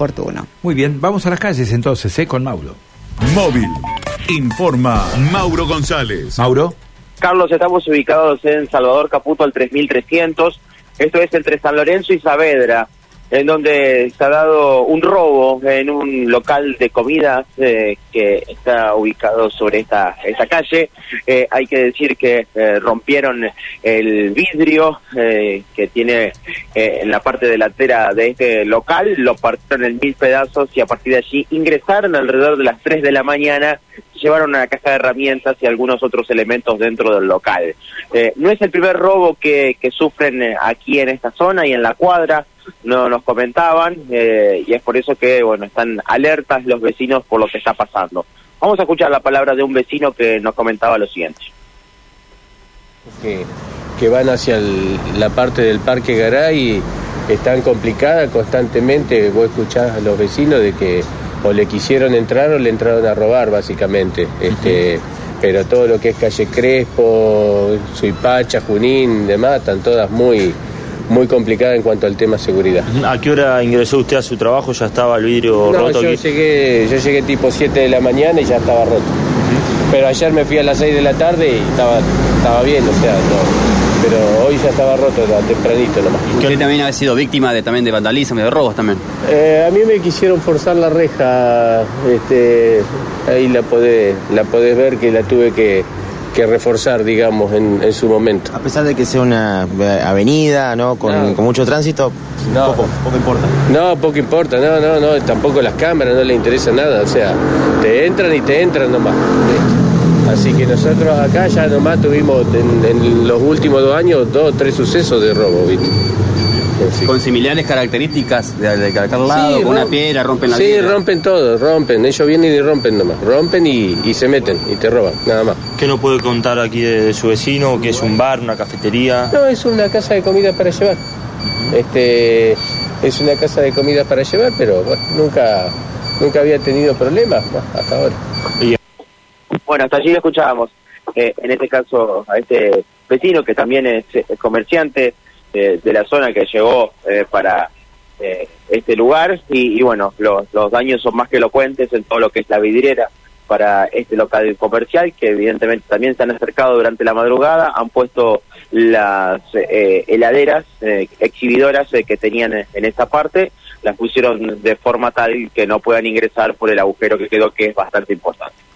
oportuno. Muy bien, vamos a las calles entonces, ¿eh? Con Mauro. Móvil. Informa Mauro González. Mauro. Carlos, estamos ubicados en Salvador Caputo al 3300. Esto es entre San Lorenzo y Saavedra, en donde se ha dado un robo en un local de comidas eh, que está ubicado sobre esta, esta calle. Eh, hay que decir que eh, rompieron el vidrio eh, que tiene en la parte delantera de este local, lo partieron en mil pedazos y a partir de allí ingresaron alrededor de las 3 de la mañana llevaron una caja de herramientas y algunos otros elementos dentro del local. Eh, no es el primer robo que, sufren eh, aquí en esta zona y en la cuadra, no nos comentaban, eh, y es por eso que bueno están alertas los vecinos por lo que está pasando. Vamos a escuchar la palabra de un vecino que nos comentaba lo siguiente. que, que van hacia la parte del Parque Garay están complicadas constantemente. Vos escuchás a los vecinos de que o le quisieron entrar o le entraron a robar, básicamente. Este, Pero todo lo que es calle Crespo, Suipacha, Junín, demás, están todas muy, muy complicadas en cuanto al tema seguridad. ¿A qué hora ingresó usted a su trabajo? ¿Ya estaba el vidrio No, roto yo aquí? llegué, yo llegué tipo 7 de la mañana y ya estaba roto. Pero ayer me fui a las 6 de la tarde y estaba, estaba bien, o sea, no. Pero hoy ya estaba roto, era tempranito nomás. Usted también ha sido víctima de, también de vandalismo y de robos también. Eh, a mí me quisieron forzar la reja, este, ahí la podés, la podés ver que la tuve que, que reforzar, digamos, en, en su momento. A pesar de que sea una eh, avenida, ¿no? Con, No. con mucho tránsito, No. poco, poco importa. No, poco importa, no, no, no, tampoco las cámaras no le interesa nada, o sea, te entran y te entran nomás. Así que nosotros acá ya nomás tuvimos en, en los últimos dos años dos o tres sucesos de robo, ¿viste? Con similares características de, de cada lado, Sí, con una piedra, rompen la Sí, rompen todo, rompen, ellos vienen y rompen nomás, rompen y, y se meten y te roban, nada más. ¿Qué nos puede contar aquí de, de su vecino? ¿Qué es un bar, una cafetería? No, es una casa de comida para llevar. Este es una casa de comida para llevar, pero bueno, nunca nunca había tenido problemas hasta ahora. Bueno, hasta allí lo escuchábamos. Eh, en este caso, a este vecino que también es comerciante eh, de la zona que llegó eh, para eh, este lugar. Y, y bueno, los, daños son más que elocuentes en todo lo que es la vidriera para este local comercial, que evidentemente también se han acercado durante la madrugada, han puesto las eh, heladeras eh, exhibidoras eh, que tenían en, en esta parte, las pusieron de forma tal que no puedan ingresar por el agujero que quedó, que es bastante importante.